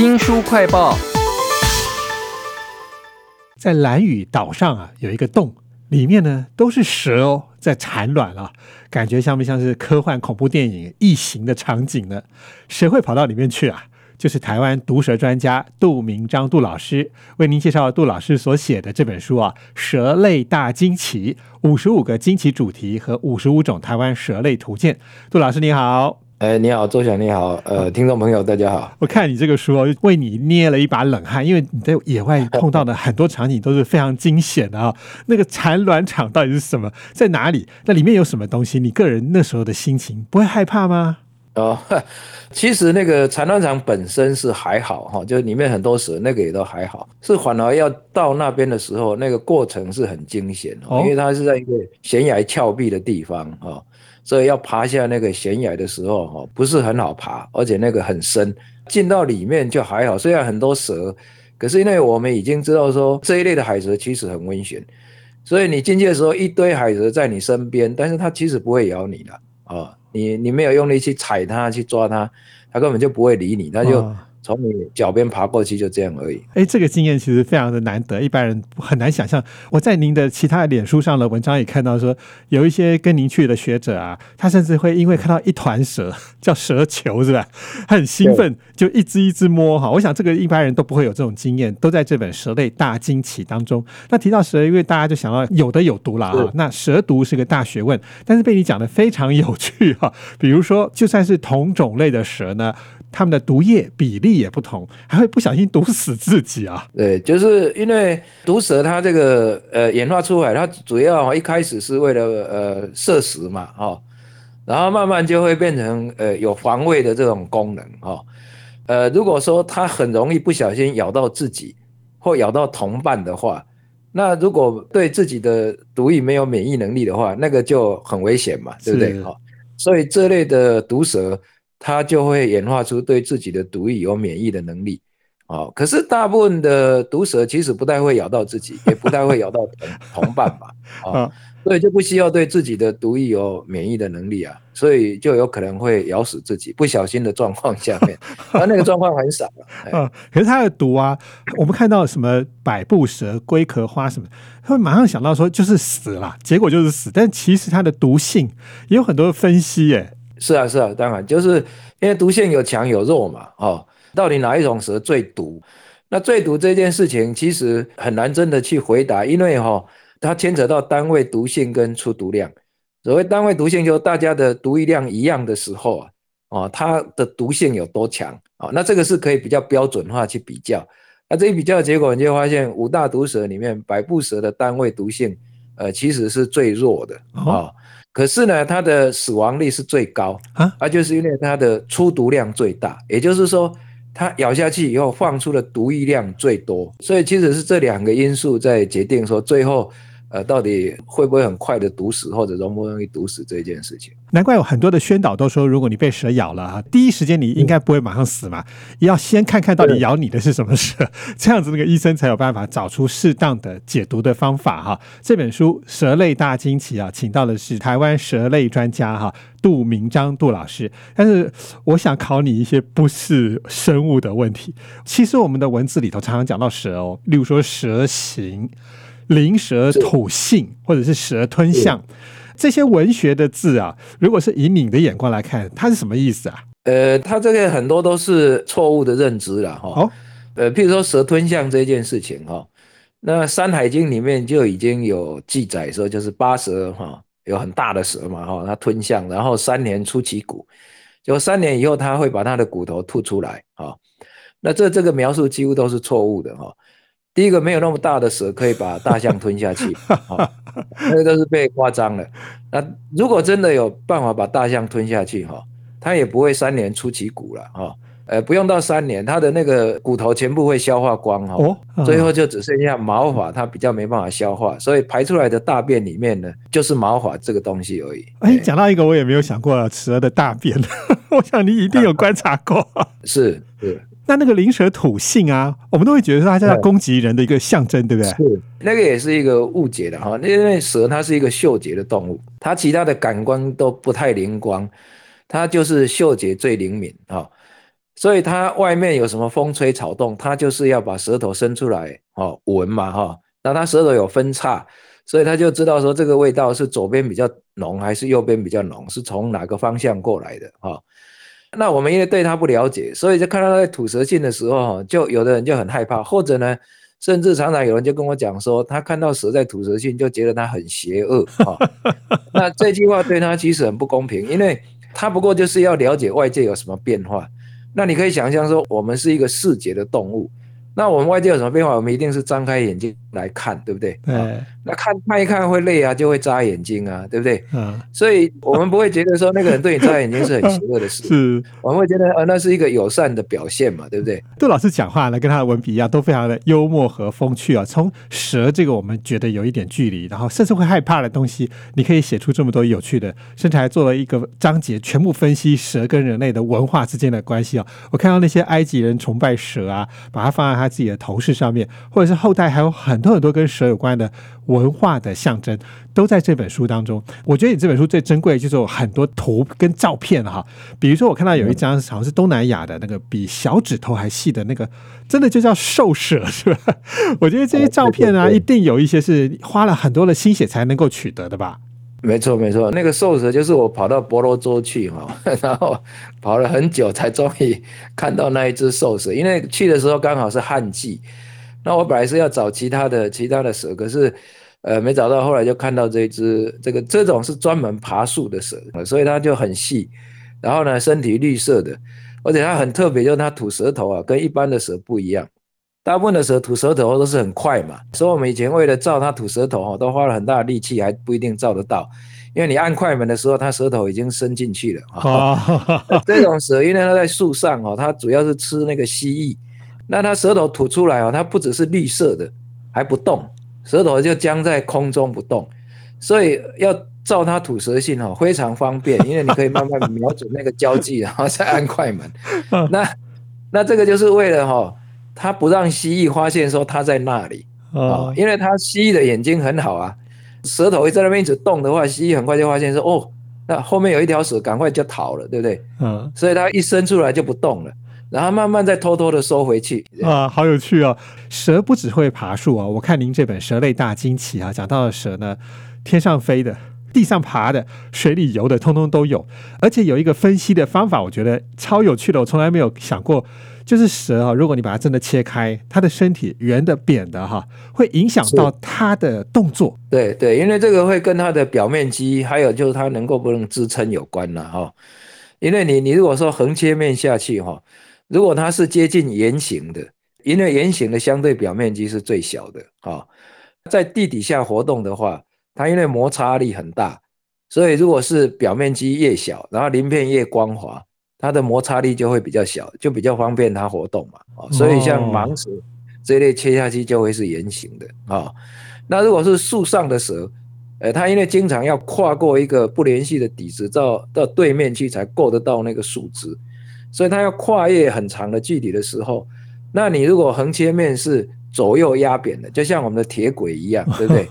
新书快报，在蓝屿岛上啊，有一个洞，里面呢都是蛇哦，在产卵啊，感觉像不像是科幻恐怖电影异形的场景呢？谁会跑到里面去啊？就是台湾毒蛇专家杜明章杜老师为您介绍杜老师所写的这本书啊，《蛇类大惊奇：五十五个惊奇主题和五十五种台湾蛇类图鉴》。杜老师你好。哎，你好，周翔，你好，呃，听众朋友，大家好。我看你这个书哦，为你捏了一把冷汗，因为你在野外碰到的很多场景都是非常惊险的啊。那个产卵场到底是什么，在哪里？那里面有什么东西？你个人那时候的心情不会害怕吗？哦，其实那个产卵场本身是还好哈，就是里面很多蛇，那个也都还好。是反而要到那边的时候，那个过程是很惊险哦，因为它是在一个悬崖峭壁的地方啊。所以要爬下那个悬崖的时候，哈，不是很好爬，而且那个很深，进到里面就还好。虽然很多蛇，可是因为我们已经知道说这一类的海蛇其实很危险，所以你进去的时候一堆海蛇在你身边，但是它其实不会咬你的啊，你你没有用力去踩它去抓它，它根本就不会理你，它就。从你脚边爬过去就这样而已。哎，这个经验其实非常的难得，一般人很难想象。我在您的其他的脸书上的文章也看到说，有一些跟您去的学者啊，他甚至会因为看到一团蛇，叫蛇球是吧？他很兴奋，就一只一只摸哈。我想这个一般人都不会有这种经验，都在这本《蛇类大惊奇》当中。那提到蛇，因为大家就想到有的有毒了啊。那蛇毒是个大学问，但是被你讲的非常有趣哈。比如说，就算是同种类的蛇呢。他们的毒液比例也不同，还会不小心毒死自己啊？对，就是因为毒蛇它这个呃演化出来，它主要一开始是为了呃摄食嘛，哈，然后慢慢就会变成呃有防卫的这种功能，哈，呃如果说它很容易不小心咬到自己或咬到同伴的话，那如果对自己的毒液没有免疫能力的话，那个就很危险嘛，对不对？哈，所以这类的毒蛇。它就会演化出对自己的毒液有免疫的能力，哦，可是大部分的毒蛇其实不太会咬到自己，也不太会咬到同同伴吧，啊，所以就不需要对自己的毒液有免疫的能力啊，所以就有可能会咬死自己，不小心的状况下面，而那个状况很少啊。可是它的毒啊，我们看到什么百步蛇、龟壳花什么，会马上想到说就是死了，结果就是死，但其实它的毒性也有很多分析耶。是啊，是啊，当然就是因为毒性有强有弱嘛，哦，到底哪一种蛇最毒？那最毒这件事情其实很难真的去回答，因为哈，它牵扯到单位毒性跟出毒量。所谓单位毒性，就大家的毒液量一样的时候啊，哦，它的毒性有多强啊？那这个是可以比较标准化去比较。那这一比较结果，你就发现五大毒蛇里面，百步蛇的单位毒性，呃，其实是最弱的啊。可是呢，它的死亡率是最高啊，啊，就是因为它的出毒量最大，也就是说，它咬下去以后放出的毒液量最多，所以其实是这两个因素在决定说最后。呃，到底会不会很快的毒死，或者容不容易毒死这件事情？难怪有很多的宣导都说，如果你被蛇咬了啊，第一时间你应该不会马上死嘛，要先看看到底咬你的是什么蛇，这样子那个医生才有办法找出适当的解毒的方法哈。这本书《蛇类大惊奇》啊，请到的是台湾蛇类专家哈杜明章杜老师。但是我想考你一些不是生物的问题。其实我们的文字里头常常讲到蛇哦，例如说蛇形。灵蛇吐信，或者是蛇吞象，这些文学的字啊，如果是以你的眼光来看，它是什么意思啊？呃，它这个很多都是错误的认知了哈。哦，呃，譬如说蛇吞象这件事情哈，那《山海经》里面就已经有记载说，就是八蛇哈，有很大的蛇嘛哈，它吞象，然后三年出其骨，就三年以后它会把它的骨头吐出来啊。那这这个描述几乎都是错误的哈。第一个没有那么大的蛇可以把大象吞下去，那个都是被夸张了。那如果真的有办法把大象吞下去，哈，它也不会三年出其骨了，哈，呃，不用到三年，它的那个骨头全部会消化光，哈，最后就只剩下毛发，它比较没办法消化，所以排出来的大便里面呢，就是毛发这个东西而已。哎，讲到一个我也没有想过蛇的大便，我想你一定有观察过，是 是。那那个灵蛇吐信啊，我们都会觉得说它是攻击人的一个象征，对不对？是，那个也是一个误解的哈。因为蛇它是一个嗅觉的动物，它其他的感官都不太灵光，它就是嗅觉最灵敏啊。所以它外面有什么风吹草动，它就是要把舌头伸出来哦闻嘛哈。那它舌头有分叉，所以它就知道说这个味道是左边比较浓还是右边比较浓，是从哪个方向过来的哈。那我们因为对它不了解，所以就看到它在吐舌信的时候，就有的人就很害怕，或者呢，甚至常常有人就跟我讲说，他看到蛇在吐舌信，就觉得它很邪恶哈。那这句话对他其实很不公平，因为他不过就是要了解外界有什么变化。那你可以想象说，我们是一个视觉的动物。那我们外界有什么变化，我们一定是张开眼睛来看，对不对？对。那看看一看会累啊，就会眨眼睛啊，对不对？嗯。所以我们不会觉得说那个人对你眨眼睛是很 邪恶的事，是。我们会觉得呃，那是一个友善的表现嘛，对不对？杜老师讲话呢，跟他的文笔一样，都非常的幽默和风趣啊。从蛇这个我们觉得有一点距离，然后甚至会害怕的东西，你可以写出这么多有趣的，甚至还做了一个章节，全部分析蛇跟人类的文化之间的关系啊。我看到那些埃及人崇拜蛇啊，把它放在他自己的头饰上面，或者是后代还有很多很多跟蛇有关的文化的象征，都在这本书当中。我觉得你这本书最珍贵就是有很多图跟照片哈。比如说，我看到有一张好像是东南亚的那个比小指头还细的那个，真的就叫兽蛇是吧？我觉得这些照片啊，一定有一些是花了很多的心血才能够取得的吧。没错，没错，那个兽蛇就是我跑到婆罗洲去哈，然后跑了很久才终于看到那一只兽蛇，因为去的时候刚好是旱季。那我本来是要找其他的其他的蛇，可是呃没找到，后来就看到这只这个这种是专门爬树的蛇，所以它就很细，然后呢身体绿色的，而且它很特别，就是它吐舌头啊，跟一般的蛇不一样。大部分的蛇吐舌头都是很快嘛，所以我们以前为了照它吐舌头哈，都花了很大的力气，还不一定照得到，因为你按快门的时候，它舌头已经伸进去了啊。这种蛇因为它在树上哦，它主要是吃那个蜥蜴，那它舌头吐出来哦，它不只是绿色的，还不动，舌头就僵在空中不动，所以要照它吐舌性哈，非常方便，因为你可以慢慢瞄准那个交际，然后再按快门。那那这个就是为了哈。它不让蜥蜴发现说它在那里啊，因为它蜥蜴的眼睛很好啊，舌头会在那边一直动的话，蜥蜴很快就发现说哦，那后面有一条蛇，赶快就逃了，对不对？嗯，所以它一伸出来就不动了，然后慢慢再偷偷的收回去。啊，好有趣哦！蛇不只会爬树啊，我看您这本《蛇类大惊奇》啊，讲到的蛇呢，天上飞的、地上爬的、水里游的，通通都有，而且有一个分析的方法，我觉得超有趣的，我从来没有想过。就是蛇啊，如果你把它真的切开，它的身体圆的、扁的哈，会影响到它的动作。对对，因为这个会跟它的表面积，还有就是它能够不能支撑有关了哈。因为你你如果说横切面下去哈，如果它是接近圆形的，因为圆形的相对表面积是最小的哦，在地底下活动的话，它因为摩擦力很大，所以如果是表面积越小，然后鳞片越光滑。它的摩擦力就会比较小，就比较方便它活动嘛，哦，所以像盲蛇这一类切下去就会是圆形的啊。那如果是树上的蛇，呃，它因为经常要跨过一个不联系的底子，到到对面去才够得到那个树枝，所以它要跨越很长的距离的时候，那你如果横切面是左右压扁的，就像我们的铁轨一样，对不对？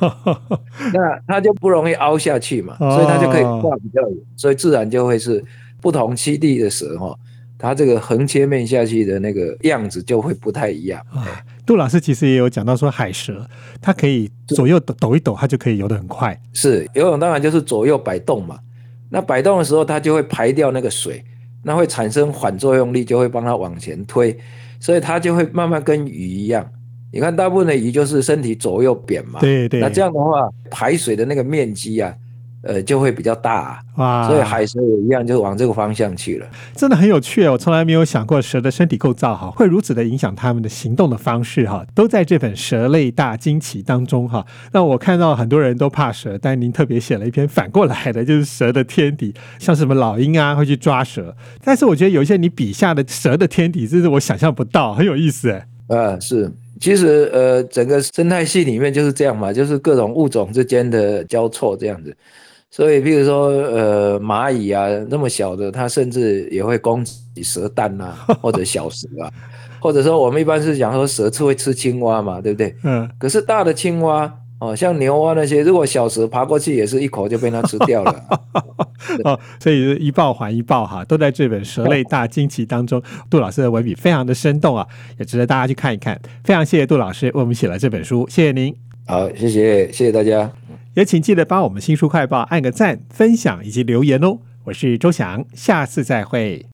那它就不容易凹下去嘛，所以它就可以跨比较远，所以自然就会是。不同栖地的时候，它这个横切面下去的那个样子就会不太一样。啊杜老师其实也有讲到说，海蛇它可以左右抖抖一抖，它就可以游得很快。是游泳当然就是左右摆动嘛。那摆动的时候，它就会排掉那个水，那会产生反作用力，就会帮它往前推，所以它就会慢慢跟鱼一样。你看，大部分的鱼就是身体左右扁嘛。对对。那这样的话，排水的那个面积啊。呃，就会比较大啊，所以海蛇也一样，就往这个方向去了。真的很有趣哦，我从来没有想过蛇的身体构造哈，会如此的影响它们的行动的方式哈，都在这本《蛇类大惊奇》当中哈。那我看到很多人都怕蛇，但您特别写了一篇反过来的，就是蛇的天敌，像什么老鹰啊会去抓蛇，但是我觉得有一些你笔下的蛇的天敌，这是我想象不到，很有意思哎。啊，是，其实呃，整个生态系里面就是这样嘛，就是各种物种之间的交错这样子。所以，譬如说，呃，蚂蚁啊，那么小的，它甚至也会攻击蛇蛋呐，或者小蛇啊，或者说，我们一般是讲说，蛇吃会吃青蛙嘛，对不对？嗯。可是大的青蛙，哦，像牛蛙那些，如果小蛇爬过去，也是一口就被它吃掉了。哦，所以一报还一报哈，都在这本《蛇类大惊奇》当中。杜老师的文笔非常的生动啊，也值得大家去看一看。非常谢谢杜老师为我们写了这本书，谢谢您。好，谢谢，谢谢大家。也请记得帮我们新书快报按个赞、分享以及留言哦。我是周翔，下次再会。